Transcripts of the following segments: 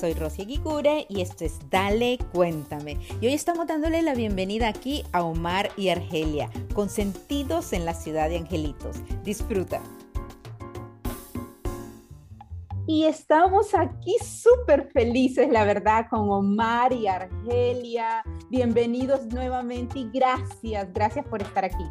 Soy Rosy Gigure y esto es Dale Cuéntame. Y hoy estamos dándole la bienvenida aquí a Omar y Argelia, consentidos en la ciudad de Angelitos. Disfruta. Y estamos aquí súper felices, la verdad, con Omar y Argelia. Bienvenidos nuevamente y gracias, gracias por estar aquí.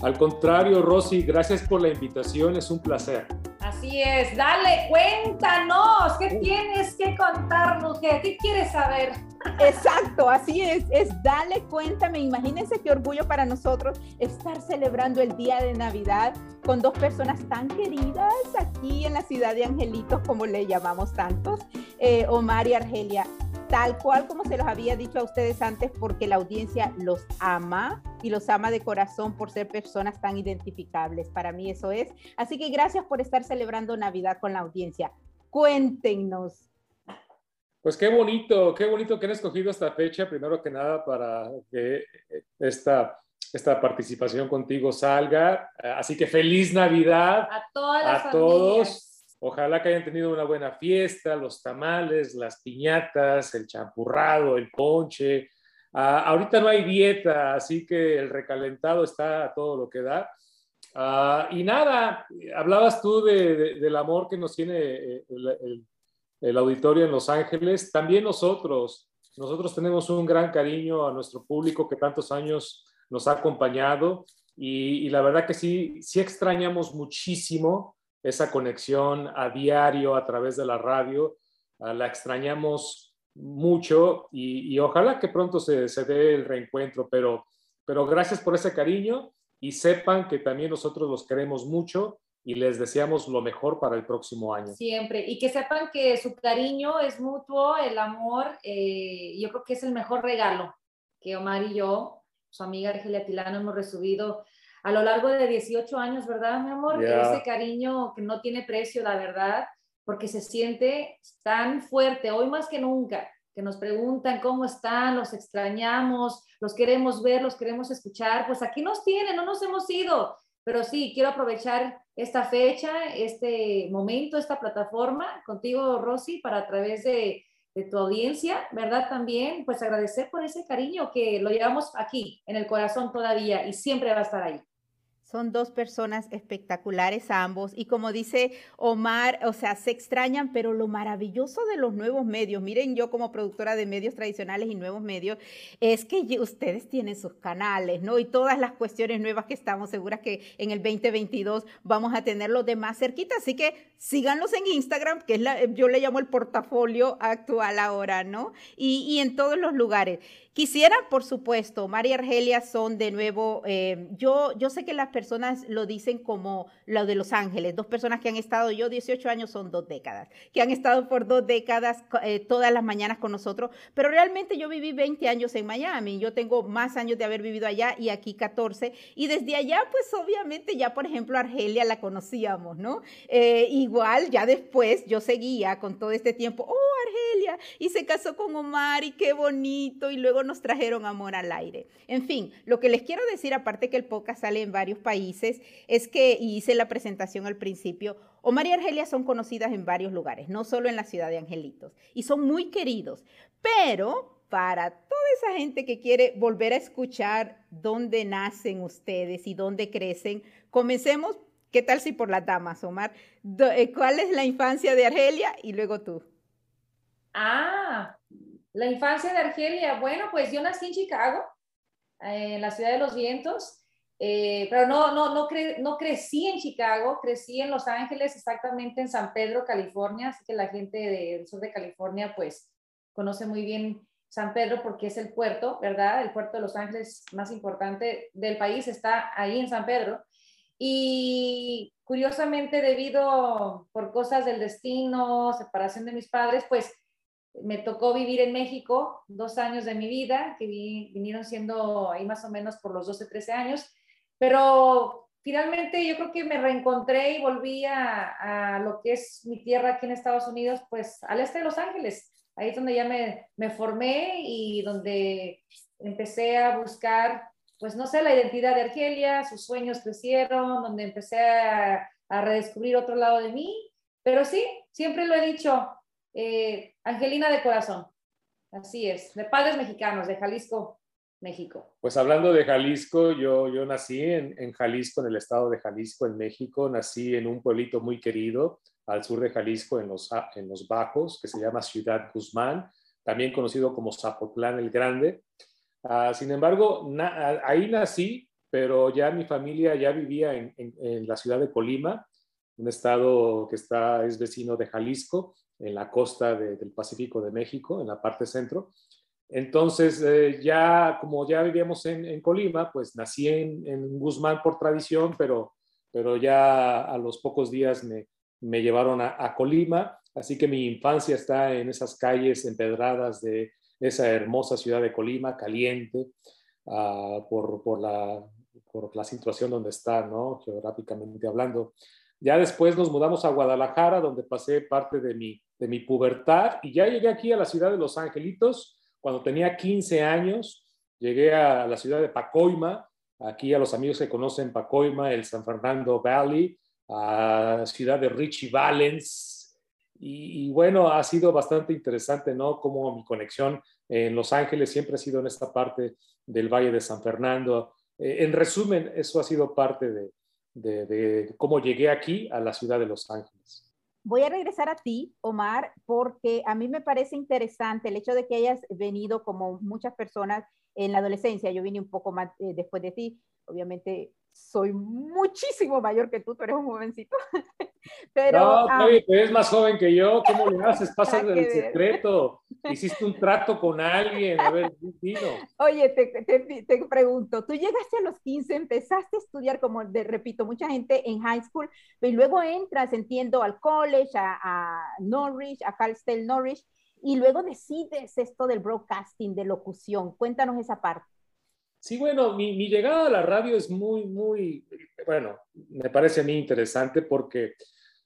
Al contrario, Rosy, gracias por la invitación, es un placer. Así es, dale, cuéntanos, ¿qué tienes que contarnos? ¿Qué, qué quieres saber? Exacto, así es, es dale, cuéntame, imagínense qué orgullo para nosotros estar celebrando el día de Navidad con dos personas tan queridas aquí en la ciudad de Angelitos, como le llamamos tantos, eh, Omar y Argelia tal cual como se los había dicho a ustedes antes, porque la audiencia los ama y los ama de corazón por ser personas tan identificables. Para mí eso es. Así que gracias por estar celebrando Navidad con la audiencia. Cuéntenos. Pues qué bonito, qué bonito que han escogido esta fecha, primero que nada, para que esta, esta participación contigo salga. Así que feliz Navidad a, todas las a todos. Ojalá que hayan tenido una buena fiesta, los tamales, las piñatas, el champurrado, el ponche. Ah, ahorita no hay dieta, así que el recalentado está a todo lo que da. Ah, y nada, hablabas tú del amor que nos tiene eh, el, el, auditorio en Los Ángeles. También nosotros, nosotros tenemos un gran cariño a nuestro público que tantos años nos ha acompañado y, y la verdad que sí, sí extrañamos muchísimo esa conexión a diario a través de la radio. Uh, la extrañamos mucho y, y ojalá que pronto se, se, dé el reencuentro, pero, pero gracias por ese cariño y sepan que también nosotros los queremos mucho y les deseamos lo mejor para el próximo año. Siempre, y que sepan que su cariño es mutuo, el amor, eh, yo creo que es el mejor regalo que Omar y yo, su amiga Argelia Tilano, hemos recibido a lo largo de 18 años, ¿verdad, mi amor? Yeah. Ese cariño que no tiene precio, la verdad, porque se siente tan fuerte, hoy más que nunca, que nos preguntan cómo están, los extrañamos, los queremos ver, los queremos escuchar, pues aquí nos tienen, no nos hemos ido, pero sí, quiero aprovechar esta fecha, este momento, esta plataforma contigo, Rosy, para a través de, de tu audiencia, ¿verdad? También, pues agradecer por ese cariño que lo llevamos aquí, en el corazón todavía, y siempre va a estar ahí. Son dos personas espectaculares ambos y como dice Omar, o sea, se extrañan, pero lo maravilloso de los nuevos medios, miren yo como productora de medios tradicionales y nuevos medios, es que ustedes tienen sus canales, ¿no? Y todas las cuestiones nuevas que estamos seguras que en el 2022 vamos a tenerlos de más cerquita, así que síganlos en Instagram, que es la, yo le llamo el portafolio actual ahora, ¿no? Y, y en todos los lugares. Quisiera, por supuesto, María Argelia son de nuevo, eh, yo, yo sé que las personas lo dicen como lo de Los Ángeles, dos personas que han estado, yo 18 años son dos décadas, que han estado por dos décadas eh, todas las mañanas con nosotros, pero realmente yo viví 20 años en Miami, yo tengo más años de haber vivido allá y aquí 14, y desde allá pues obviamente ya por ejemplo Argelia la conocíamos, ¿no? Eh, igual ya después yo seguía con todo este tiempo, oh Argelia, y se casó con Omar y qué bonito, y luego nos trajeron amor al aire. En fin, lo que les quiero decir, aparte que el podcast sale en varios países, es que hice la presentación al principio. Omar y Argelia son conocidas en varios lugares, no solo en la ciudad de Angelitos, y son muy queridos, pero para toda esa gente que quiere volver a escuchar dónde nacen ustedes y dónde crecen, comencemos ¿Qué tal si por las damas, Omar? Eh, ¿Cuál es la infancia de Argelia y luego tú? Ah, la infancia de Argelia. Bueno, pues yo nací en Chicago, en la ciudad de los vientos, eh, pero no, no, no, no crecí en Chicago, crecí en Los Ángeles, exactamente en San Pedro, California, así que la gente del sur de California pues conoce muy bien San Pedro porque es el puerto, ¿verdad? El puerto de Los Ángeles más importante del país está ahí en San Pedro. Y curiosamente, debido por cosas del destino, separación de mis padres, pues me tocó vivir en México dos años de mi vida, que vinieron siendo ahí más o menos por los 12, 13 años, pero finalmente yo creo que me reencontré y volví a, lo que es mi tierra aquí en Estados Unidos, pues al este de Los Ángeles. Ahí es donde ya me, me formé y donde empecé a buscar pues no sé, la identidad de Argelia, sus sueños crecieron, donde empecé a, redescubrir otro lado de mí, pero sí, siempre lo he dicho, eh, Angelina de corazón, así es, de padres mexicanos, de Jalisco, México. Pues hablando de Jalisco, yo, yo nací en, en, Jalisco, en el estado de Jalisco, en México. Nací en un pueblito muy querido al sur de Jalisco, en los, en los Bajos, que se llama Ciudad Guzmán, también conocido como Zapotlán el Grande. Ah, sin embargo, ahí nací, pero ya mi familia ya vivía en, la ciudad de Colima, un estado que está, es vecino de Jalisco, en la costa del Pacífico de México, en la parte centro. Entonces, eh, ya como ya vivíamos en, Colima, pues nací en, Guzmán por tradición, pero, pero ya a los pocos días me, me llevaron a, a, Colima, así que mi infancia está en esas calles empedradas de, esa hermosa ciudad de Colima, caliente, uh, por, por, la, por la situación donde está, ¿no? geográficamente hablando. Ya después nos mudamos a Guadalajara, donde pasé parte de mi, de mi pubertad, y ya llegué aquí a la ciudad de Los Angelitos cuando tenía 15 años. Llegué a la ciudad de Pacoima, aquí a los amigos que conocen Pacoima, el San Fernando Valley, a la ciudad de Richie Valens, y, bueno, ha sido bastante interesante, ¿no? Como mi conexión en Los Ángeles siempre ha sido en esta parte del Valle de San Fernando. Eh, en resumen, eso ha sido parte de, de, cómo llegué aquí a la ciudad de Los Ángeles. Voy a regresar a ti, Omar, porque a mí me parece interesante el hecho de que hayas venido como muchas personas en la adolescencia. Yo vine un poco más eh, después de ti, obviamente soy muchísimo mayor que tú, tú eres un jovencito. Pero, no, ah, tú eres más joven que yo, ¿cómo le haces? Pasas del secreto. Hiciste un trato con alguien, a ver, vino. Oye, te, te, te, pregunto, tú llegaste a los 15, empezaste a estudiar, como de, repito, mucha gente en high school, y luego entras, entiendo, al college, a, a Norwich, a Cal State Norwich, y luego decides esto del broadcasting, de locución. Cuéntanos esa parte. Sí, bueno, mi, llegada a la radio es muy, muy, bueno, me parece a mí interesante porque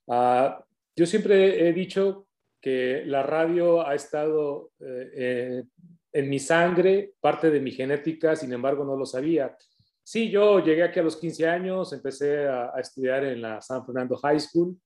ah, yo siempre he dicho que la radio ha estado eh, eh, en mi sangre, parte de mi genética, sin embargo no lo sabía. Sí, yo llegué aquí a los 15 años, empecé a, a estudiar en la San Fernando High School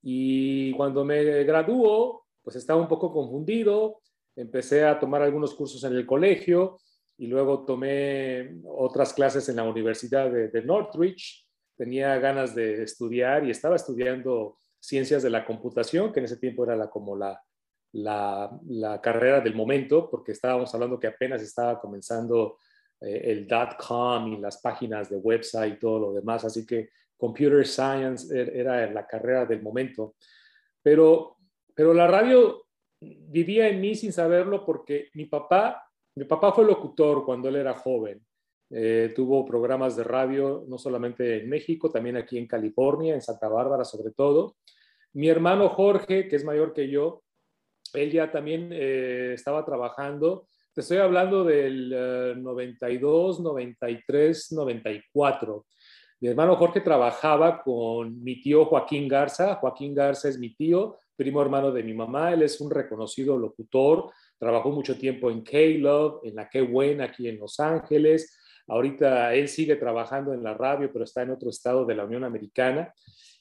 y cuando me graduó, pues estaba un poco confundido, empecé a tomar algunos cursos en el colegio y luego tomé otras clases en la Universidad de, Northridge. Tenía ganas de estudiar y estaba estudiando ciencias de la computación, que en ese tiempo era como la, la, carrera del momento, porque estábamos hablando que apenas estaba comenzando eh, el dot com y las páginas de website y todo lo demás, así que computer science er, era la carrera del momento. Pero, pero la radio vivía en mí sin saberlo porque mi papá mi papá fue locutor cuando él era joven. Eh, tuvo programas de radio no solamente en México, también aquí en California, en Santa Bárbara sobre todo. Mi hermano Jorge, que es mayor que yo, él ya también eh, estaba trabajando. Te estoy hablando del 92, 93, 94. Mi hermano Jorge trabajaba con mi tío Joaquín Garza. Joaquín Garza es mi tío, primo hermano de mi mamá. Él es un reconocido locutor, Trabajó mucho tiempo en K-Love, en la Qué Buena aquí en Los Ángeles. Ahorita él sigue trabajando en la radio, pero está en otro estado de la Unión Americana.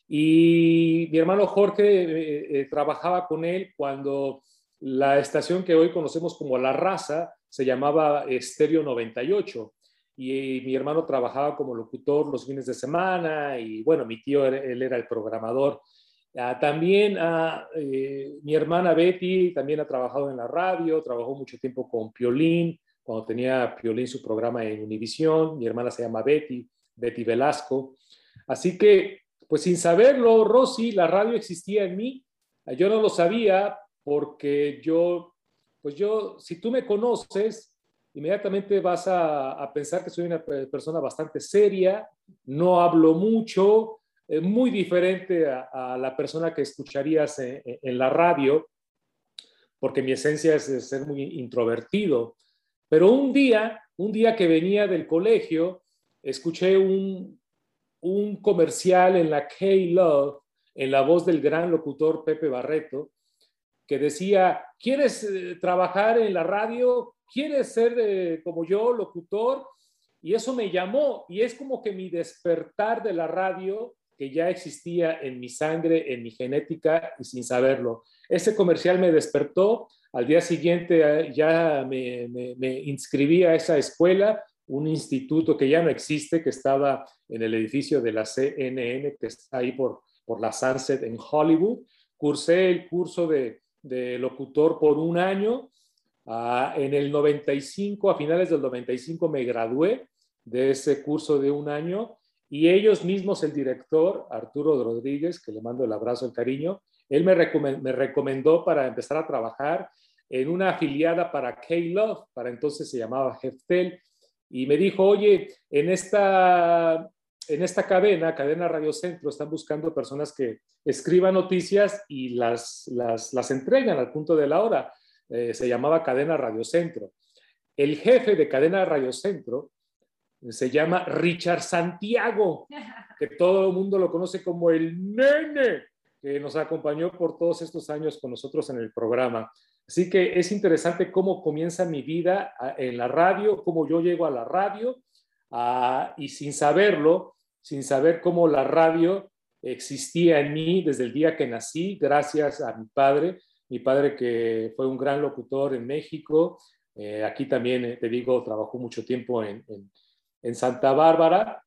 Y mi hermano Jorge eh, eh, trabajaba con él cuando la estación que hoy conocemos como La Raza se llamaba Estéreo 98. y, mi hermano trabajaba como locutor los fines de semana y bueno, mi tío, él era el programador. Ah, también ah, eh, mi hermana Betty también ha trabajado en la radio, trabajó mucho tiempo con Piolín, cuando tenía Piolín su programa en Univisión. Mi hermana se llama Betty, Betty Velasco. Así que, pues sin saberlo, Rosy, la radio existía en mí. Yo no lo sabía porque yo, pues yo, si tú me conoces, inmediatamente vas a, pensar que soy una persona bastante seria, no hablo mucho, muy diferente a, la persona que escucharías en, la radio, porque mi esencia es ser muy introvertido. Pero un día, un día que venía del colegio, escuché un, un comercial en la K-Love, en la voz del gran locutor Pepe Barreto, que decía, ¿quieres eh, trabajar en la radio? ¿quieres ser eh, como yo, locutor? Y eso me llamó y es como que mi despertar de la radio que ya existía en mi sangre, en mi genética y sin saberlo. Ese comercial me despertó, al día siguiente eh, ya me, inscribí a esa escuela, un instituto que ya no existe, que estaba en el edificio de la CNN, que está ahí por, por la Sunset en Hollywood. Cursé el curso de, de locutor por un año Ah, en el 95, a finales del 95, me gradué de ese curso de un año y ellos mismos, el director Arturo Rodríguez, que le mando el abrazo, el cariño, él me, me recomendó para empezar a trabajar en una afiliada para K-Love, para entonces se llamaba Heftel, y me dijo, oye, en esta, en esta cadena, cadena Radio Centro, están buscando personas que escriban noticias y las, las, las entregan al punto de la hora. Eh, se llamaba Cadena Radio Centro. El jefe de Cadena Radio Centro se llama Richard Santiago, que todo el mundo lo conoce como el nene, que nos acompañó por todos estos años con nosotros en el programa. Así que es interesante cómo comienza mi vida ah, en la radio, cómo yo llego a la radio ah, y sin saberlo, sin saber cómo la radio existía en mí desde el día que nací, gracias a mi padre, mi padre que fue un gran locutor en México, eh, aquí también, eh, te digo, trabajó mucho tiempo en, en, Santa Bárbara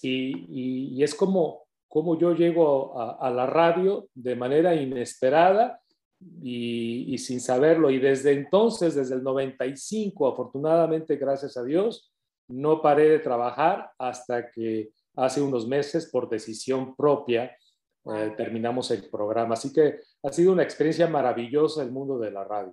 y, y, es como, como yo llego a, la radio de manera inesperada y, y, sin saberlo. Y desde entonces, desde el 95, afortunadamente, gracias a Dios, no paré de trabajar hasta que hace unos meses, por decisión propia, eh, terminamos el programa. Así que ha sido una experiencia maravillosa el mundo de la radio.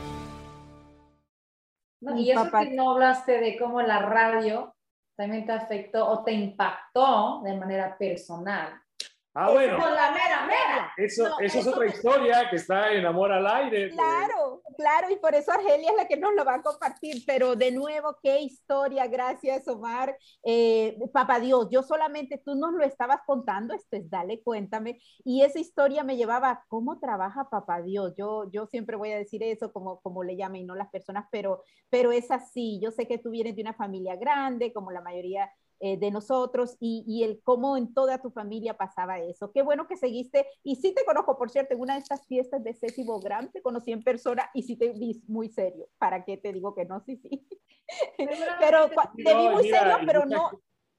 Y eso que no hablaste de cómo la radio también te afectó o te impactó de manera personal. Ah, bueno. la mera, mera. Eso, eso, es otra historia que está en Amor al Aire. Claro, claro, y por eso Argelia es la que nos lo va a compartir. Pero de nuevo, qué historia, gracias Omar. Eh, Papá Dios, yo solamente tú nos lo estabas contando, esto es, dale, cuéntame. Y esa historia me llevaba, ¿cómo trabaja Papá Dios? Yo, yo siempre voy a decir eso, como, como le llamen, no las personas, pero, pero es así. Yo sé que tú vienes de una familia grande, como la mayoría eh, de nosotros y, el cómo en toda tu familia pasaba eso. Qué bueno que seguiste, y sí te conozco, por cierto, en una de estas fiestas de Ceci Bogram, te conocí en persona y sí te vi muy serio. ¿Para qué te digo que no? Sí, sí. pero te vi muy serio, pero no,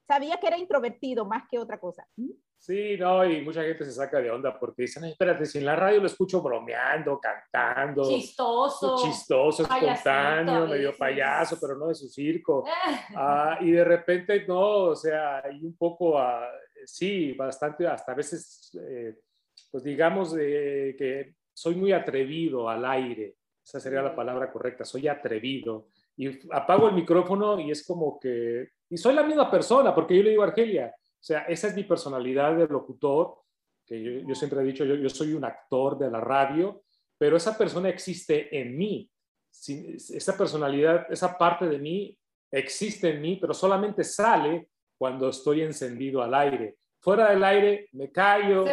Sabía que era introvertido más que otra cosa. ¿Mm? Sí, no, y mucha gente se saca de onda porque dicen, espérate, si en la radio lo escucho bromeando, cantando. Chistoso. Chistoso, espontáneo, medio payaso, pero no de su circo. Ah, y de repente, no, o sea, hay un poco, uh, sí, bastante, hasta a veces, eh, pues digamos que soy muy atrevido al aire. Esa sería la palabra correcta, soy atrevido. Y apago el micrófono y es como que, y soy la misma persona, porque yo le digo a Argelia, o sea, esa es mi personalidad de locutor, que yo, siempre he dicho, yo, yo, soy un actor de la radio, pero esa persona existe en mí. esa personalidad, esa parte de mí existe en mí, pero solamente sale cuando estoy encendido al aire. Fuera del aire me callo,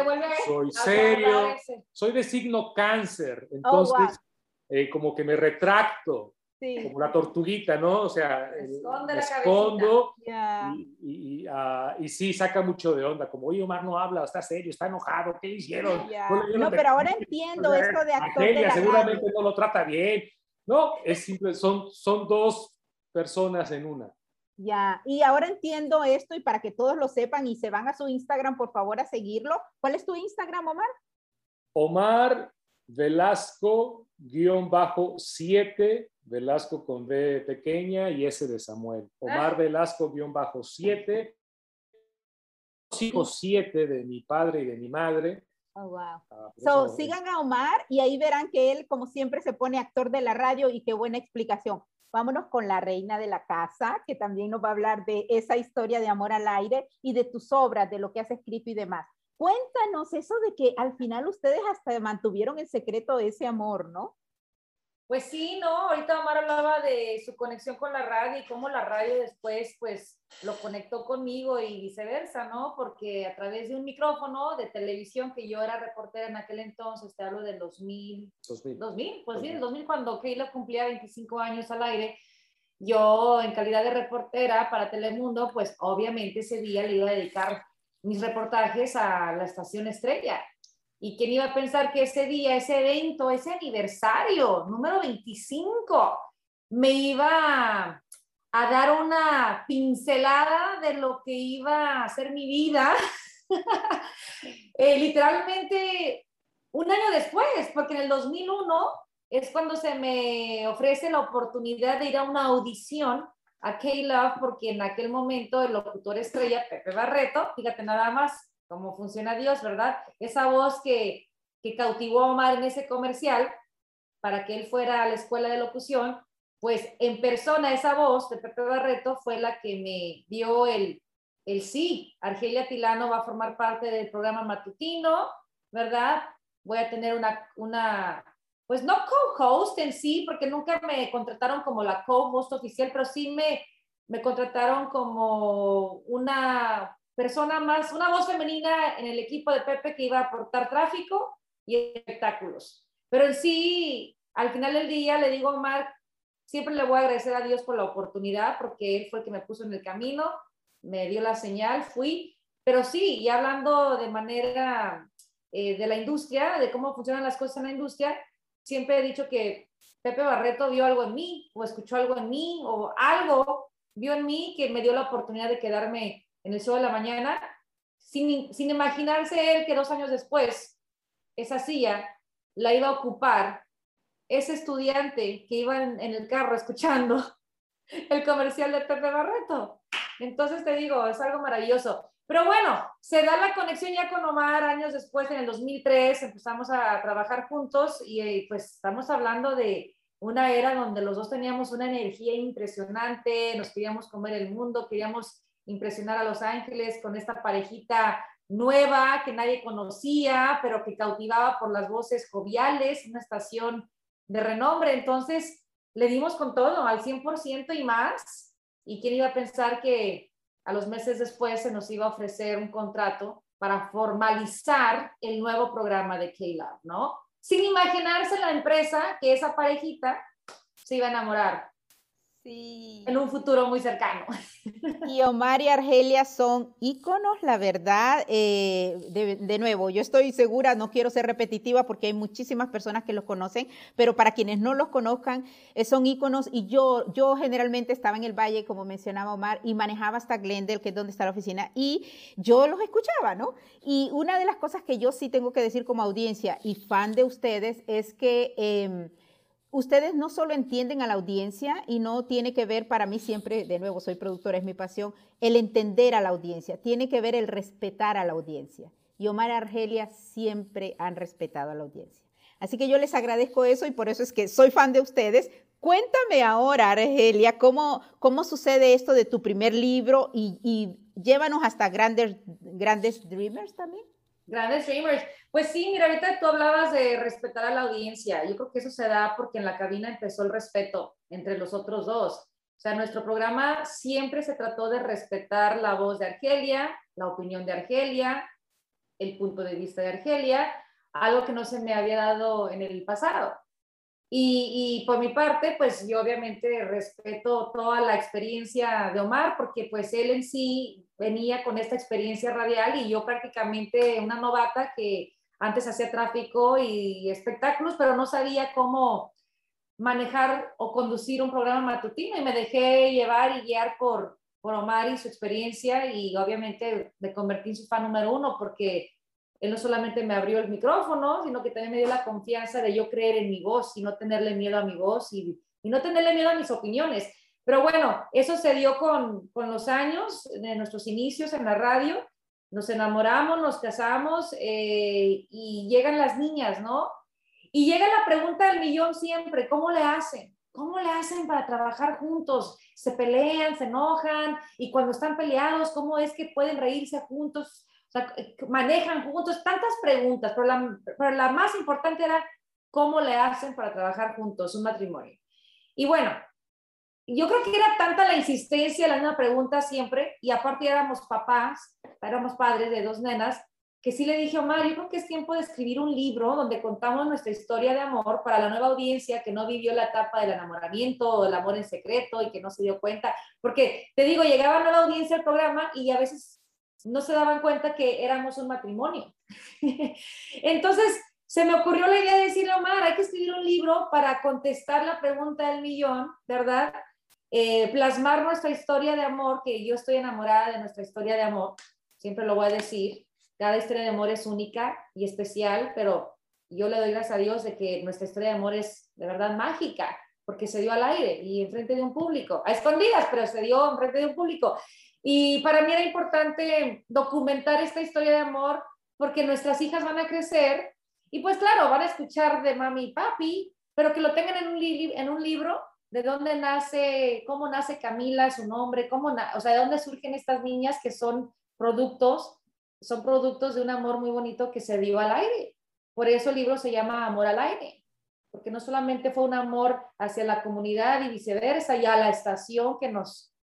soy serio, soy de signo cáncer, oh, entonces eh, como que me retracto, como la tortuguita, ¿no? O sea, Esconde me escondo y, ah, y, sí, saca mucho de onda, como, oye, Omar no habla, está serio, está enojado, ¿qué hicieron? No, pero ahora entiendo esto de actor de seguramente no lo trata bien. No, es simple, son, son dos personas en una. Ya, y ahora entiendo esto y para que todos lo sepan y se van a su Instagram, por favor, a seguirlo. ¿Cuál es tu Instagram, Omar? Omar Velasco guion bajo 7, Velasco con B pequeña y S de Samuel. Omar ah. Velasco guion bajo 7, hijos 7 de mi padre y de mi madre. Oh, wow. Ah, so, sigan a Omar y ahí verán que él, como siempre, se pone actor de la radio y qué buena explicación. Vámonos con la reina de la casa, que también nos va a hablar de esa historia de amor al aire y de tus obras, de lo que has escrito y demás. Cuéntanos eso de que al final ustedes hasta mantuvieron el secreto de ese amor, ¿no? Pues sí, no, ahorita Omar hablaba de su conexión con la radio y cómo la radio después pues lo conectó conmigo y viceversa, ¿no? Porque a través de un micrófono de televisión que yo era reportera en aquel entonces, te hablo del 2000, 2000, 2000 pues sí, el 2000 cuando Keila cumplía 25 años al aire, yo en calidad de reportera para Telemundo, pues obviamente ese día le iba a dedicar mis reportajes a la estación estrella. ¿Y quién iba a pensar que ese día, ese evento, ese aniversario número 25, me iba a dar una pincelada de lo que iba a ser mi vida? Eh, literalmente un año después, porque en el 2001 es cuando se me ofrece la oportunidad de ir a una audición a K-Love porque en aquel momento el locutor estrella, Pepe Barreto, fíjate nada más cómo funciona Dios, ¿verdad? Esa voz que, que cautivó a Omar en ese comercial para que él fuera a la escuela de locución, pues en persona esa voz de Pepe Barreto fue la que me dio el, el sí. Argelia Tilano va a formar parte del programa matutino, ¿verdad? Voy a tener una, una pues no co-host en sí, porque nunca me contrataron como la co-host oficial, pero sí me, me contrataron como una persona más, una voz femenina en el equipo de Pepe que iba a aportar tráfico y espectáculos. Pero en sí, al final del día le digo a Omar, siempre le voy a agradecer a Dios por la oportunidad, porque él fue el que me puso en el camino, me dio la señal, fui. Pero sí, y hablando de manera eh, de la industria, de cómo funcionan las cosas en la industria, siempre he dicho que Pepe Barreto vio algo en mí o escuchó algo en mí o algo vio en mí que me dio la oportunidad de quedarme en el show de la mañana sin, sin imaginarse él que dos años después esa silla la iba a ocupar ese estudiante que iba en, en el carro escuchando el comercial de Pepe Barreto. Entonces te digo, es algo maravilloso. Pero bueno, se da la conexión ya con Omar años después, en el 2003, empezamos a trabajar juntos y eh, pues estamos hablando de una era donde los dos teníamos una energía impresionante, nos queríamos comer el mundo, queríamos impresionar a Los Ángeles con esta parejita nueva que nadie conocía, pero que cautivaba por las voces joviales, una estación de renombre. Entonces, le dimos con todo, al 100% y más. ¿Y quién iba a pensar que a los meses después se nos iba a ofrecer un contrato para formalizar el nuevo programa de K-Lab, ¿no? Sin imaginarse la empresa que esa parejita se iba a enamorar. Sí. En un futuro muy cercano. Y Omar y Argelia son íconos, la verdad. Eh, de, nuevo, yo estoy segura, no quiero ser repetitiva porque hay muchísimas personas que los conocen, pero para quienes no los conozcan, eh, son íconos. Y yo, yo generalmente estaba en el Valle, como mencionaba Omar, y manejaba hasta Glendale, que es donde está la oficina, y yo los escuchaba, ¿no? Y una de las cosas que yo sí tengo que decir como audiencia y fan de ustedes es que... Em, ustedes no solo entienden a la audiencia y no tiene que ver para mí siempre, de nuevo, soy productora, es mi pasión, el entender a la audiencia, tiene que ver el respetar a la audiencia. Y Omar y Argelia siempre han respetado a la audiencia. Así que yo les agradezco eso y por eso es que soy fan de ustedes. Cuéntame ahora, Argelia, cómo, cómo sucede esto de tu primer libro y, llévanos hasta grandes, grandes Dreamers también. Grandes streamers. Pues sí, mira, ahorita tú hablabas de respetar a la audiencia. Yo creo que eso se da porque en la cabina empezó el respeto entre los otros dos. O sea, nuestro programa siempre se trató de respetar la voz de Argelia, la opinión de Argelia, el punto de vista de Argelia, algo que no se me había dado en el pasado. Y, y, por mi parte, pues yo obviamente respeto toda la experiencia de Omar, porque pues él en sí venía con esta experiencia radial y yo prácticamente una novata que antes hacía tráfico y espectáculos, pero no sabía cómo manejar o conducir un programa matutino y me dejé llevar y guiar por, por Omar y su experiencia y obviamente me convertí en su fan número uno porque él no solamente me abrió el micrófono, sino que también me dio la confianza de yo creer en mi voz y no tenerle miedo a mi voz y, y no tenerle miedo a mis opiniones. Pero bueno, eso se dio con, con los años de nuestros inicios en la radio. Nos enamoramos, nos casamos eh, y llegan las niñas, ¿no? Y llega la pregunta del millón siempre, ¿cómo le hacen? ¿Cómo le hacen para trabajar juntos? Se pelean, se enojan y cuando están peleados, ¿cómo es que pueden reírse juntos? Manejan juntos, tantas preguntas, pero la, pero la más importante era cómo le hacen para trabajar juntos, un matrimonio. Y bueno, yo creo que era tanta la insistencia, la misma pregunta siempre, y aparte éramos papás, éramos padres de dos nenas, que sí le dije Omar, yo creo que es tiempo de escribir un libro donde contamos nuestra historia de amor para la nueva audiencia que no vivió la etapa del enamoramiento o el amor en secreto y que no se dio cuenta, porque te digo, llegaba nueva audiencia al programa y a veces no se daban cuenta que éramos un matrimonio. Entonces, se me ocurrió la idea de decirle a Omar, hay que escribir un libro para contestar la pregunta del millón, ¿verdad? Eh, plasmar nuestra historia de amor, que yo estoy enamorada de nuestra historia de amor, siempre lo voy a decir, cada historia de amor es única y especial, pero yo le doy gracias a Dios de que nuestra historia de amor es de verdad mágica, porque se dio al aire y enfrente de un público, a escondidas, pero se dio enfrente de un público. Y para mí era importante documentar esta historia de amor porque nuestras hijas van a crecer y pues claro, van a escuchar de mami y papi, pero que lo tengan en un, en un libro de dónde nace, cómo nace Camila, su nombre, cómo, o sea, de dónde surgen estas niñas que son productos, son productos de un amor muy bonito que se dio al aire. Por eso el libro se llama Amor al aire, porque no solamente fue un amor hacia la comunidad y viceversa, y la estación que nos,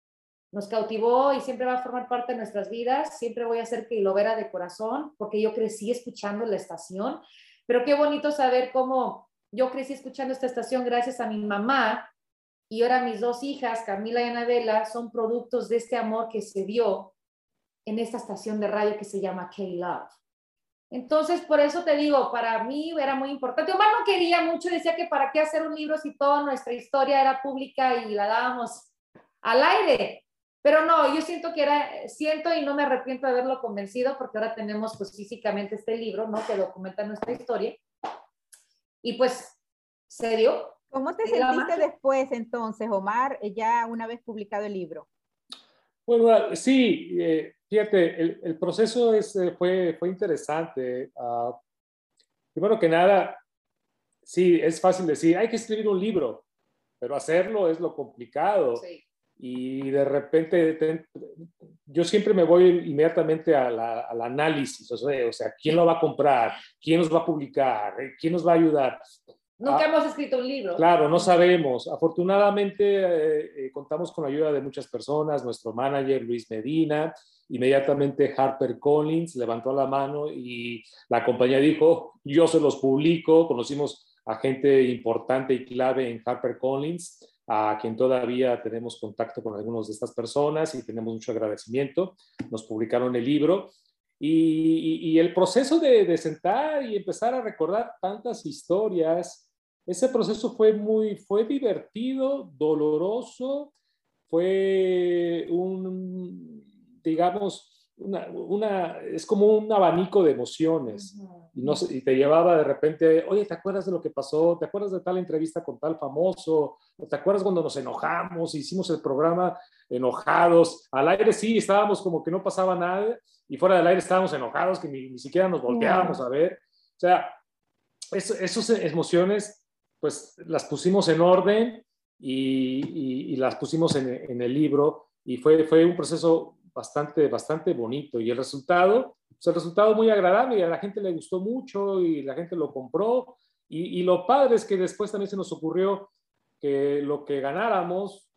nos cautivó y siempre va a formar parte de nuestras vidas, siempre voy a ser que lo vera de corazón, porque yo crecí escuchando la estación, pero qué bonito saber cómo yo crecí escuchando esta estación gracias a mi mamá, y ahora mis dos hijas, Camila y Anabela, son productos de este amor que se dio en esta estación de radio que se llama K-Love. Entonces, por eso te digo, para mí era muy importante. Omar no quería mucho, decía que para qué hacer un libro si toda nuestra historia era pública y la dábamos al aire. Pero no, yo siento que era, siento y no me arrepiento de haberlo convencido porque ahora tenemos pues físicamente este libro, ¿no? Que documenta nuestra historia. Y pues se dio, ¿Cómo te sentiste después entonces, Omar, eh, ya una vez publicado el libro? Bueno, sí, eh, fíjate, el, proceso es, eh, fue, fue interesante. Uh, primero que nada, sí, es fácil decir, hay que escribir un libro, pero hacerlo es lo complicado. Y de repente, yo siempre me voy inmediatamente al análisis, o sea, o sea, ¿quién lo va a comprar? ¿Quién nos va a publicar? ¿Quién nos va a ayudar? Nunca ah, hemos escrito un libro. Claro, no sabemos. Afortunadamente eh, eh, contamos con la ayuda de muchas personas, nuestro manager Luis Medina, inmediatamente Harper Collins levantó la mano y la compañía dijo, yo se los publico, conocimos a gente importante y clave en Harper Collins, a quien todavía tenemos contacto con algunas de estas personas y tenemos mucho agradecimiento. Nos publicaron el libro y, el proceso de, de, sentar y empezar a recordar tantas historias, ese proceso fue muy, fue divertido, doloroso, fue un, digamos, una, una, es como un abanico de emociones y, no, y te llevaba de repente, oye, ¿te acuerdas de lo que pasó? ¿Te acuerdas de tal entrevista con tal famoso? ¿Te acuerdas cuando nos enojamos? Hicimos el programa enojados. Al aire sí, estábamos como que no pasaba nada y fuera del aire estábamos enojados que ni, siquiera nos volteábamos a ver. O sea, esas emociones pues las pusimos en orden y, y, las pusimos en, el libro y fue, fue un proceso bastante, bastante bonito. Y el resultado, pues el resultado muy agradable y a la gente le gustó mucho y la gente lo compró. Y, lo padre es que después también se nos ocurrió que lo que ganáramos,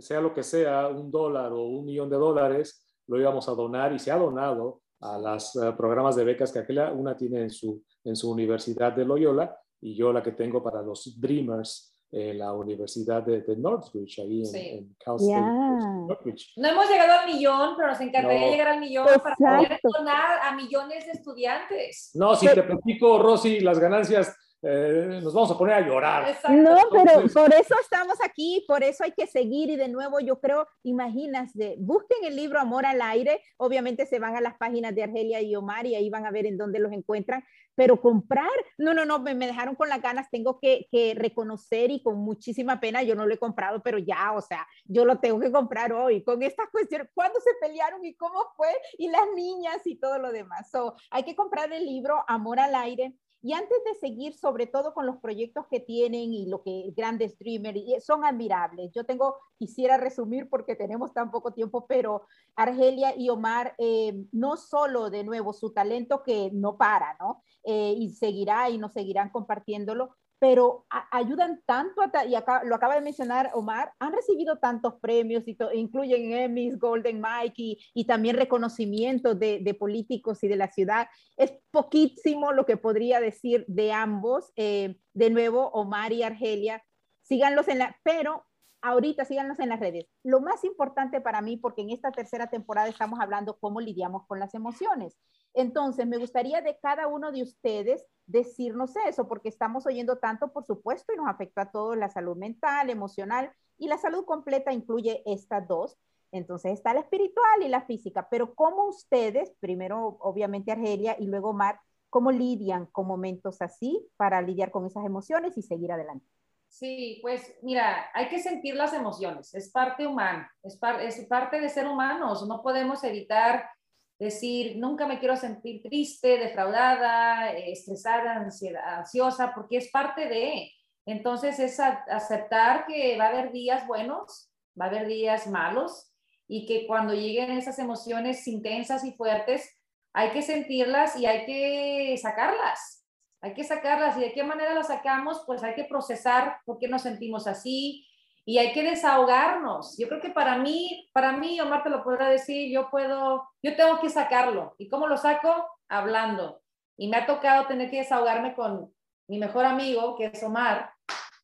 sea lo que sea, un dólar o un millón de dólares, lo íbamos a donar y se ha donado a los eh, programas de becas que aquella una tiene en su, en su universidad de Loyola y yo la que tengo para los Dreamers en la Universidad de, Northridge, ahí en, Cal State. No hemos llegado al millón, pero nos encantaría llegar al millón para poder donar a millones de estudiantes. No, si te platico, Rosy, las ganancias eh, nos vamos a poner a llorar. No, pero por eso estamos aquí, por eso hay que seguir y de nuevo yo creo, imagínate, busquen el libro Amor al Aire, obviamente se van a las páginas de Argelia y Omar y ahí van a ver en dónde los encuentran, pero comprar, no, no, no, me, me dejaron con las ganas, tengo que, que, reconocer y con muchísima pena, yo no lo he comprado, pero ya, o sea, yo lo tengo que comprar hoy, con estas cuestiones, cuándo se pelearon y cómo fue, y las niñas y todo lo demás. So, hay que comprar el libro Amor al Aire y antes de seguir, sobre todo con los proyectos que tienen y lo que grandes streamers, son admirables. Yo tengo, quisiera resumir porque tenemos tan poco tiempo, pero Argelia y Omar, eh, no solo de nuevo su talento que no para, ¿no? Eh, y seguirá y nos seguirán compartiéndolo, pero ayudan tanto, y acá, lo acaba de mencionar Omar, han recibido tantos premios, y incluyen Emmys, Golden Mike y, también reconocimientos de, de, políticos y de la ciudad. Es poquísimo lo que podría decir de ambos. Eh, de nuevo, Omar y Argelia, síganlos en la, pero ahorita síganos en las redes. Lo más importante para mí, porque en esta tercera temporada estamos hablando cómo lidiamos con las emociones. Entonces, me gustaría de cada uno de ustedes decirnos eso, porque estamos oyendo tanto, por supuesto, y nos afecta a todos la salud mental, emocional, y la salud completa incluye estas dos. Entonces está la espiritual y la física, pero ¿cómo ustedes, primero obviamente Argelia y luego Mar, cómo lidian con momentos así para lidiar con esas emociones y seguir adelante? Sí, pues mira, hay que sentir las emociones, es parte humana, es, es parte de ser humanos, no podemos evitar decir, nunca me quiero sentir triste, defraudada, estresada, ansiosa, porque es parte de. Entonces es aceptar que va a haber días buenos, va a haber días malos y que cuando lleguen esas emociones intensas y fuertes, hay que sentirlas y hay que sacarlas hay que sacarlas y de qué manera las sacamos, pues hay que procesar por qué nos sentimos así y hay que desahogarnos. Yo creo que para mí, para mí, Omar te lo podrá decir, yo puedo, yo tengo que sacarlo. ¿Y cómo lo saco? Hablando. Y me ha tocado tener que desahogarme con mi mejor amigo, que es Omar,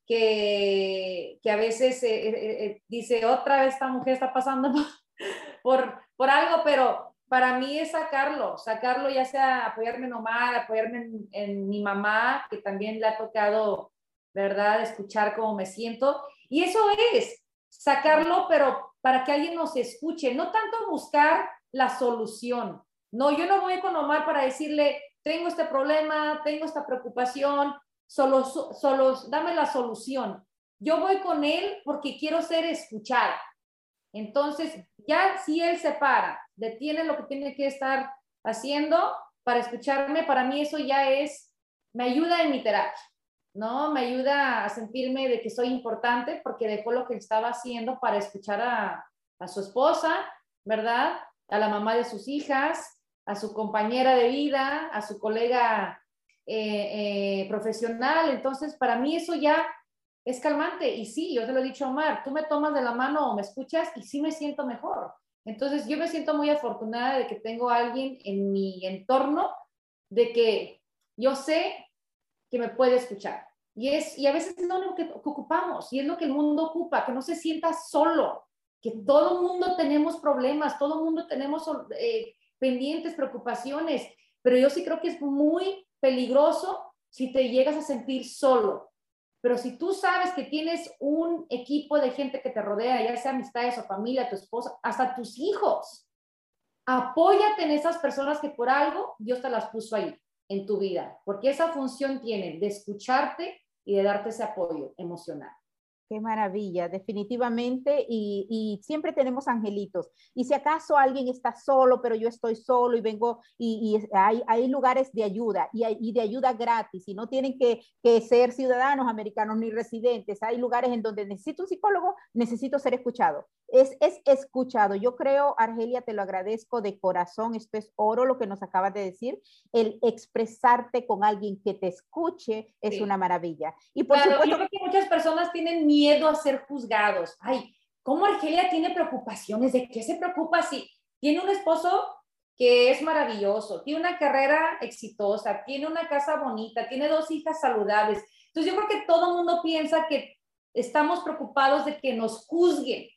que, que a veces eh, eh, eh, dice, otra vez esta mujer está pasando por, por algo, pero para mí es sacarlo, sacarlo ya sea apoyarme en Omar, apoyarme en, mi mamá, que también le ha tocado, ¿verdad?, escuchar cómo me siento. Y eso es, sacarlo, pero para que alguien nos escuche, no tanto buscar la solución. No, yo no voy con Omar para decirle, tengo este problema, tengo esta preocupación, solo, solo dame la solución. Yo voy con él porque quiero ser escuchada. Entonces, ya si él se para, detiene lo que tiene que estar haciendo para escucharme, para mí eso ya es, me ayuda en mi terapia, ¿no? Me ayuda a sentirme de que soy importante porque dejó lo que estaba haciendo para escuchar a, su esposa, ¿verdad? A la mamá de sus hijas, a su compañera de vida, a su colega eh, eh, profesional. Entonces, para mí eso ya es calmante. Y sí, yo te lo he dicho, Omar, tú me tomas de la mano o me escuchas y sí me siento mejor. Entonces, yo me siento muy afortunada de que tengo alguien en mi entorno, de que yo sé que me puede escuchar. Y, es, y a veces no es lo que ocupamos, y es lo que el mundo ocupa, que no se sienta solo, que todo el mundo tenemos problemas, todo el mundo tenemos eh, pendientes, preocupaciones, pero yo sí creo que es muy peligroso si te llegas a sentir solo. Pero si tú sabes que tienes un equipo de gente que te rodea, ya sea amistades o familia, tu esposa, hasta tus hijos, apóyate en esas personas que por algo Dios te las puso ahí en tu vida, porque esa función tiene de escucharte y de darte ese apoyo emocional. Qué maravilla, definitivamente. Y, siempre tenemos angelitos. Y si acaso alguien está solo, pero yo estoy solo y vengo, y, hay, hay, lugares de ayuda y, hay, de ayuda gratis, y no tienen que, que, ser ciudadanos americanos ni residentes. Hay lugares en donde necesito un psicólogo, necesito ser escuchado. Es, es escuchado. Yo creo, Argelia, te lo agradezco de corazón. Esto es oro lo que nos acabas de decir. El expresarte con alguien que te escuche es una maravilla. Y por supuesto, yo creo que muchas personas tienen miedo miedo a ser juzgados. Ay, ¿cómo Argelia tiene preocupaciones? ¿De qué se preocupa si tiene un esposo que es maravilloso, tiene una carrera exitosa, tiene una casa bonita, tiene dos hijas saludables? Entonces yo creo que todo el mundo piensa que estamos preocupados de que nos juzguen,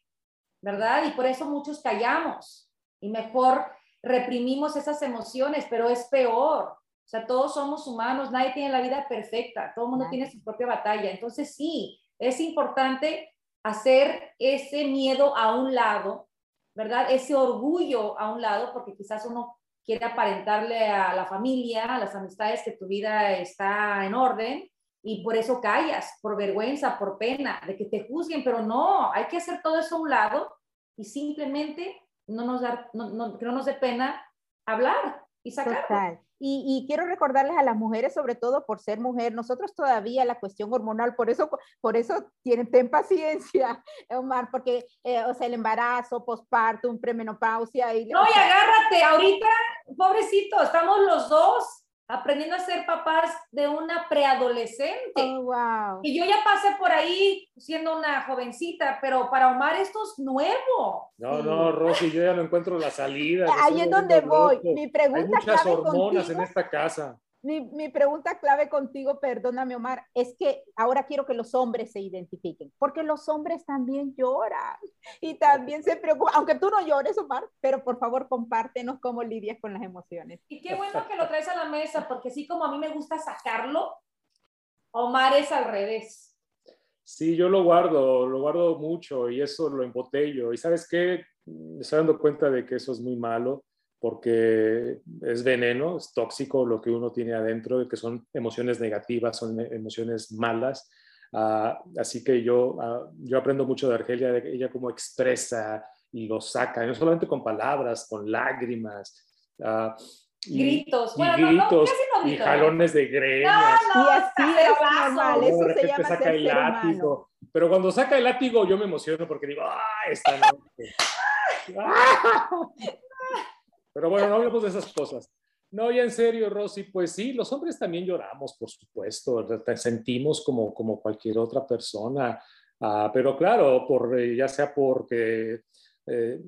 ¿verdad? Y por eso muchos callamos y mejor reprimimos esas emociones, pero es peor. O sea, todos somos humanos, nadie tiene la vida perfecta, todo el mundo tiene su propia batalla. Entonces sí, es importante hacer ese miedo a un lado, ¿verdad? Ese orgullo a un lado, porque quizás uno quiere aparentarle a la familia, a las amistades que tu vida está en orden y por eso callas, por vergüenza, por pena, de que te juzguen, pero no, hay que hacer todo eso a un lado y simplemente no nos da, no, que no nos dé pena hablar y sacar. Y, quiero recordarles a las mujeres, sobre todo por ser mujer, nosotros todavía la cuestión hormonal, por eso, por eso tienen, ten paciencia, Omar, porque, eh, o sea, el embarazo, posparto, premenopausia. Y, no, y agárrate, ahorita, pobrecito, estamos los dos aprendiendo a ser papás de una preadolescente. Oh, wow. Y yo ya pasé por ahí siendo una jovencita, pero para Omar esto es nuevo. No, no, Rosy, yo ya no encuentro la salida. Ahí es donde voy. Mi pregunta Hay muchas hormonas en esta casa. Mi, mi, pregunta clave contigo, perdóname Omar, es que ahora quiero que los hombres se identifiquen, porque los hombres también lloran y también se preocupan, aunque tú no llores Omar, pero por favor compártenos cómo lidias con las emociones. Y qué bueno que lo traes a la mesa, porque así como a mí me gusta sacarlo, Omar es al revés. Sí, yo lo guardo, lo guardo mucho y eso lo embotello. Y sabes qué, me estoy dando cuenta de que eso es muy malo porque es veneno, es tóxico lo que uno tiene adentro, que son emociones negativas, son emociones malas. Ah, así que yo, ah, yo aprendo mucho de Argelia, de ella cómo expresa y lo saca, no solamente con palabras, con lágrimas. Uh, gritos, y, gritos, y jalones de greñas. No, no, y así es normal, eso se llama saca el látigo. Pero cuando saca el látigo yo me emociono porque digo, ¡ah, esta noche! Pero bueno, no hablemos de esas cosas. No, ya en serio, Rosy, pues sí, los hombres también lloramos, por supuesto, sentimos como, como cualquier otra persona, ah, pero claro, por, eh, ya sea porque eh,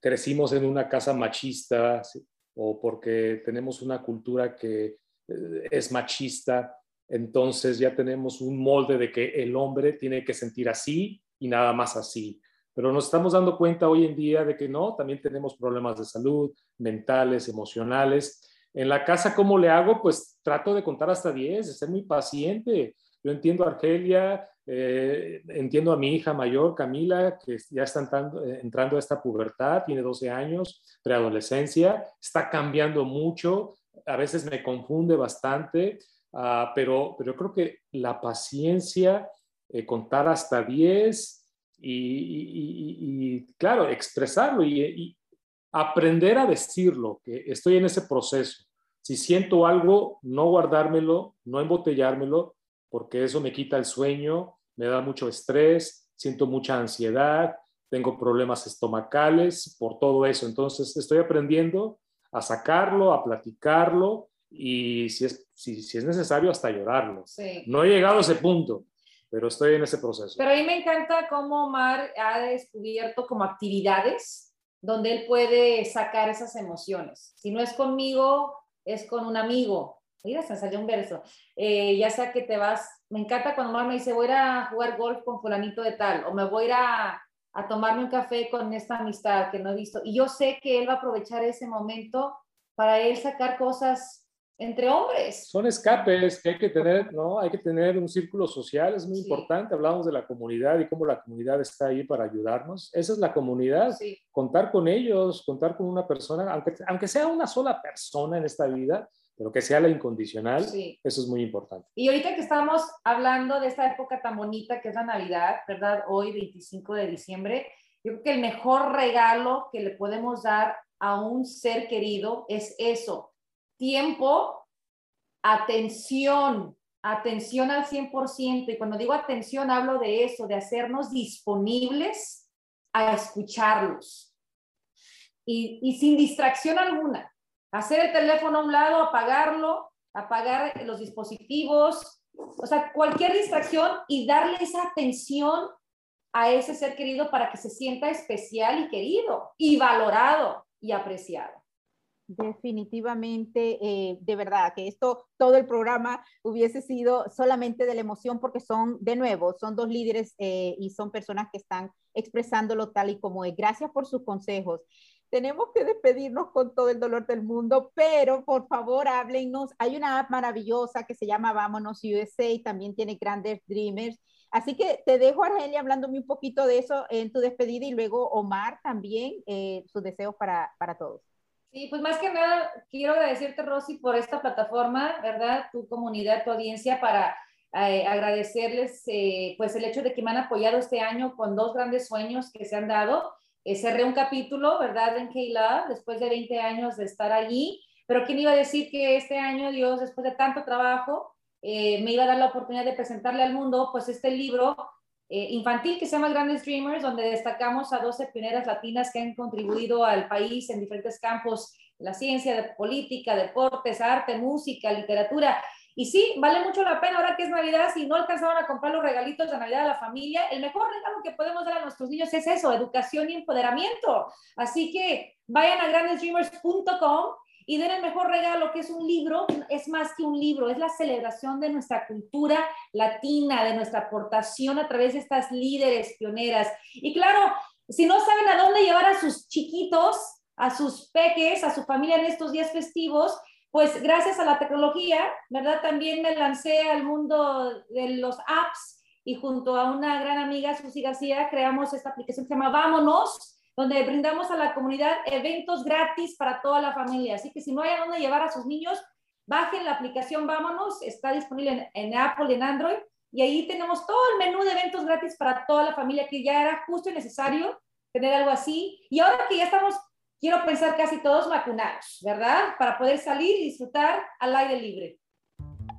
crecimos en una casa machista o porque tenemos una cultura que eh, es machista, entonces ya tenemos un molde de que el hombre tiene que sentir así y nada más así. Pero nos estamos dando cuenta hoy en día de que no, también tenemos problemas de salud, mentales, emocionales. En la casa, ¿cómo le hago? Pues trato de contar hasta 10, de ser muy paciente. Yo entiendo a Argelia, eh, entiendo a mi hija mayor, Camila, que ya está entrando, eh, a esta pubertad, tiene 12 años, preadolescencia, está cambiando mucho, a veces me confunde bastante, uh, pero, pero creo que la paciencia, eh, contar hasta 10, y, claro, expresarlo y, aprender a decirlo, que estoy en ese proceso. Si siento algo, no guardármelo, no embotellármelo, porque eso me quita el sueño, me da mucho estrés, siento mucha ansiedad, tengo problemas estomacales por todo eso. Entonces, estoy aprendiendo a sacarlo, a platicarlo y si es, si, si es necesario, hasta llorarlo. No he llegado a ese punto, pero estoy en ese proceso. Pero a mí me encanta cómo Omar ha descubierto como actividades donde él puede sacar esas emociones. Si no es conmigo, es con un amigo. Mira, se salió un verso. Eh, ya sea que te vas, me encanta cuando Omar me dice, voy a ir a jugar golf con fulanito de tal, o me voy a ir a, a tomarme un café con esta amistad que no he visto. Y yo sé que él va a aprovechar ese momento para él sacar cosas entre hombres. Son escapes que hay que tener, ¿no? Hay que tener un círculo social, es muy Sí. importante. Hablamos de la comunidad y cómo la comunidad está ahí para ayudarnos. Esa es la comunidad. Sí. Contar con ellos, contar con una persona, aunque, aunque sea una sola persona en esta vida, pero que sea la incondicional, Sí. eso es muy importante. Y ahorita que estamos hablando de esta época tan bonita que es la Navidad, ¿verdad? Hoy, 25 de diciembre, yo creo que el mejor regalo que le podemos dar a un ser querido es eso, tiempo, atención, atención al 100%. Y cuando digo atención, hablo de eso, de hacernos disponibles a escucharlos. Y, sin distracción alguna. Hacer el teléfono a un lado, apagarlo, apagar los dispositivos, o sea, cualquier distracción y darle esa atención a ese ser querido para que se sienta especial y querido y valorado y apreciado. Definitivamente, eh, de verdad, que esto, todo el programa hubiese sido solamente de la emoción porque son, de nuevo, son dos líderes eh, y son personas que están expresándolo tal y como es. Gracias por sus consejos. Tenemos que despedirnos con todo el dolor del mundo, pero por favor háblennos. Hay una app maravillosa que se llama Vámonos USA y también tiene grandes dreamers. Así que te dejo, Argelia, hablándome un poquito de eso en tu despedida y luego Omar también, eh, sus deseos para, para todos. Sí, pues más que nada quiero agradecerte, Rosy, por esta plataforma, ¿verdad? Tu comunidad, tu audiencia, para eh, agradecerles eh, pues el hecho de que me han apoyado este año con dos grandes sueños que se han dado. Eh, cerré un capítulo, ¿verdad? En Keila, después de 20 años de estar allí, pero ¿quién iba a decir que este año Dios, después de tanto trabajo, eh, me iba a dar la oportunidad de presentarle al mundo pues este libro eh, infantil que se llama Grandes Dreamers, donde destacamos a 12 pioneras latinas que han contribuido al país en diferentes campos, la ciencia, de política, deportes, arte, música, literatura. Y sí, vale mucho la pena ahora que es Navidad, si no alcanzaron a comprar los regalitos de Navidad a la familia, el mejor regalo que podemos dar a nuestros niños es eso, educación y empoderamiento. Así que vayan a grandesdreamers.com y den el mejor regalo, que es un libro, es más que un libro, es la celebración de nuestra cultura latina, de nuestra aportación a través de estas líderes pioneras. Y claro, si no saben a dónde llevar a sus chiquitos, a sus peques, a su familia en estos días festivos, pues gracias a la tecnología, ¿verdad? También me lancé al mundo de los apps y junto a una gran amiga, Susi García, creamos esta aplicación que se llama Vámonos, donde brindamos a la comunidad eventos gratis para toda la familia. Así que si no hay a dónde llevar a sus niños, bajen la aplicación Vámonos, está disponible en, en Apple en Android, y ahí tenemos todo el menú de eventos gratis para toda la familia, que ya era justo y necesario tener algo así. Y ahora que ya estamos, quiero pensar casi todos vacunados, ¿verdad? Para poder salir y disfrutar al aire libre.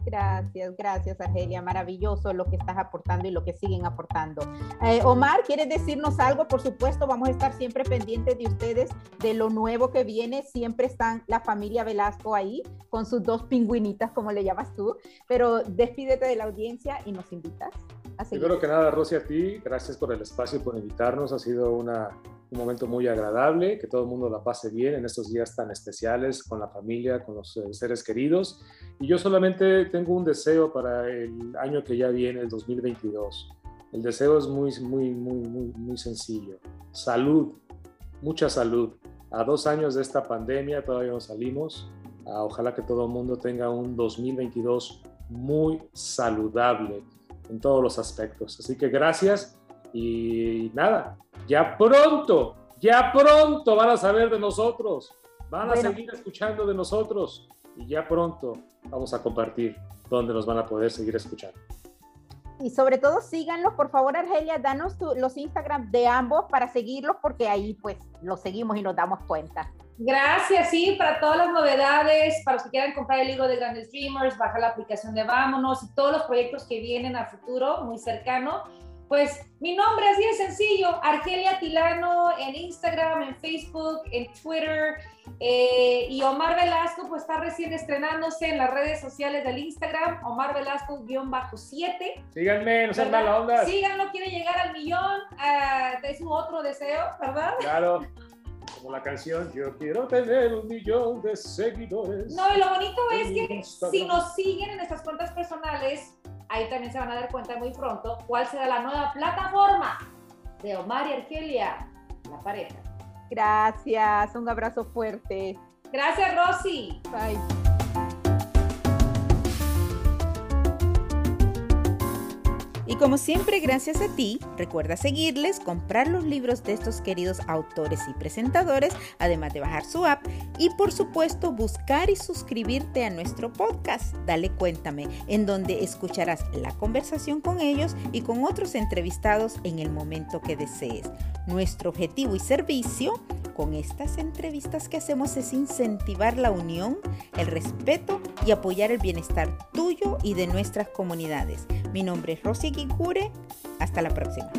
Gracias, gracias Argelia, maravilloso lo que estás aportando y lo que siguen aportando. Eh, Omar, ¿quieres decirnos algo? Por supuesto, vamos a estar siempre pendientes de ustedes, de lo nuevo que viene. Siempre están la familia Velasco ahí con sus dos pingüinitas, como le llamas tú, pero despídete de la audiencia y nos invitas. A que nada, Rosy, a ti, gracias por el espacio, por invitarnos. Ha sido una, un momento muy agradable, que todo el mundo la pase bien en estos días tan especiales con la familia, con los eh, seres queridos. Y yo solamente tengo un deseo para el año que ya viene, el 2022. El deseo es muy, muy, muy, muy, muy sencillo. Salud, mucha salud. A dos años de esta pandemia todavía no salimos. Ah, ojalá que todo el mundo tenga un 2022 muy saludable en todos los aspectos. Así que gracias y nada, ya pronto, ya pronto van a saber de nosotros, van a Bueno. seguir escuchando de nosotros y ya pronto vamos a compartir donde nos van a poder seguir escuchando. Y sobre todo síganlos, por favor, Argelia, danos tu- los Instagram de ambos para seguirlos, porque ahí pues los seguimos y nos damos cuenta. Gracias, sí, para todas las novedades, para los que quieran comprar el libro de Grandes Dreamers, bajar la aplicación de Vámonos y todos los proyectos que vienen a futuro, muy cercano. Pues mi nombre así de sencillo, Argelia Tilano en Instagram, en Facebook, en Twitter. eh, y Omar Velasco pues está recién estrenándose en las redes sociales del Instagram, Omar Velasco-7. Síganme, no sean mala onda. Síganlo, quiere llegar al millón, ah, es su otro deseo, ¿verdad? Claro, como la canción Yo quiero tener un millón de seguidores. No, y lo bonito es que si nos siguen en nuestras cuentas personales, ahí también se van a dar cuenta muy pronto cuál será la nueva plataforma de Omar y Argelia, la pareja. Gracias, un abrazo fuerte. Gracias, Rosy. Bye. Y como siempre, gracias a ti, recuerda seguirles, comprar los libros de estos queridos autores y presentadores, además de bajar su app y por supuesto buscar y suscribirte a nuestro podcast. Dale cuéntame, en donde escucharás la conversación con ellos y con otros entrevistados en el momento que desees. Nuestro objetivo y servicio con estas entrevistas que hacemos es incentivar la unión, el respeto y apoyar el bienestar tuyo y de nuestras comunidades. Mi nombre es Rosy Kikure. Hasta la próxima.